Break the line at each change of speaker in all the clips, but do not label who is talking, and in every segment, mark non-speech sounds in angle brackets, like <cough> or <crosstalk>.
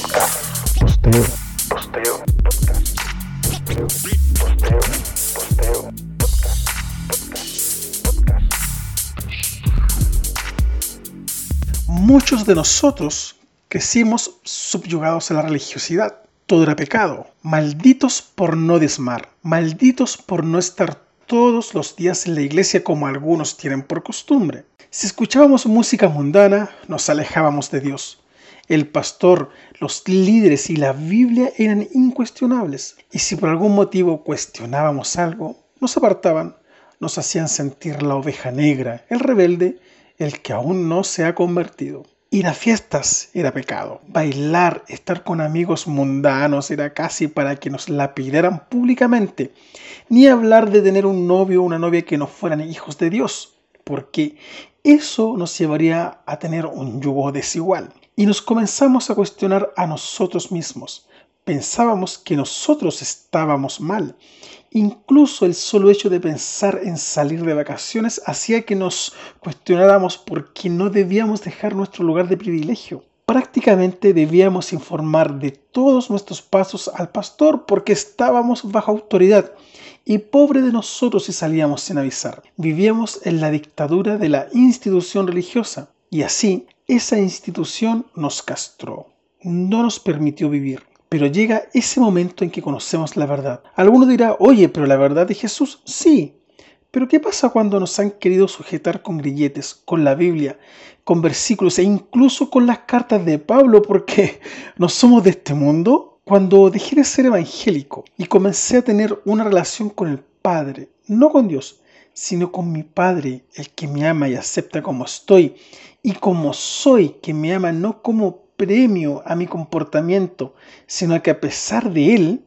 Podcast. Posteo. Posteo. Posteo. Posteo.
Muchos de nosotros crecimos subyugados a la religiosidad. Todo era pecado. Malditos por no desmar. Malditos por no estar todos los días en la iglesia como algunos tienen por costumbre. Si escuchábamos música mundana, nos alejábamos de Dios. El pastor, los líderes y la Biblia eran incuestionables. Y si por algún motivo cuestionábamos algo, nos apartaban, nos hacían sentir la oveja negra, el rebelde, el que aún no se ha convertido. Ir a fiestas era pecado. Bailar, estar con amigos mundanos era casi para que nos lapidaran públicamente. Ni hablar de tener un novio o una novia que no fueran hijos de Dios, porque eso nos llevaría a tener un yugo desigual. Y nos comenzamos a cuestionar a nosotros mismos. Pensábamos que nosotros estábamos mal. Incluso el solo hecho de pensar en salir de vacaciones hacía que nos cuestionáramos por qué no debíamos dejar nuestro lugar de privilegio. Prácticamente debíamos informar de todos nuestros pasos al pastor porque estábamos bajo autoridad. Y pobre de nosotros si salíamos sin avisar. Vivíamos en la dictadura de la institución religiosa. Y así, esa institución nos castró. No nos permitió vivir. Pero llega ese momento en que conocemos la verdad. Alguno dirá, oye, pero la verdad de Jesús, sí. Pero ¿qué pasa cuando nos han querido sujetar con grilletes, con la Biblia, con versículos e incluso con las cartas de Pablo porque <laughs> no somos de este mundo? Cuando dejé de ser evangélico y comencé a tener una relación con el Padre, no con Dios, sino con mi Padre, el que me ama y acepta como estoy, y como soy, que me ama no como premio a mi comportamiento, sino que a pesar de él,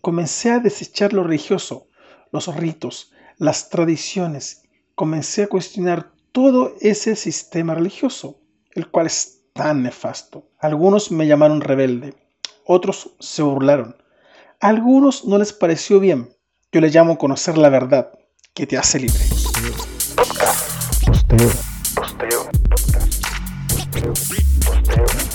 comencé a desechar lo religioso, los ritos, las tradiciones, comencé a cuestionar todo ese sistema religioso, el cual es tan nefasto. Algunos me llamaron rebelde, otros se burlaron, a algunos no les pareció bien. Yo le llamo conocer la verdad, que te hace libre.
Posteo. Posteo. Posteo. Posteo. Posteo.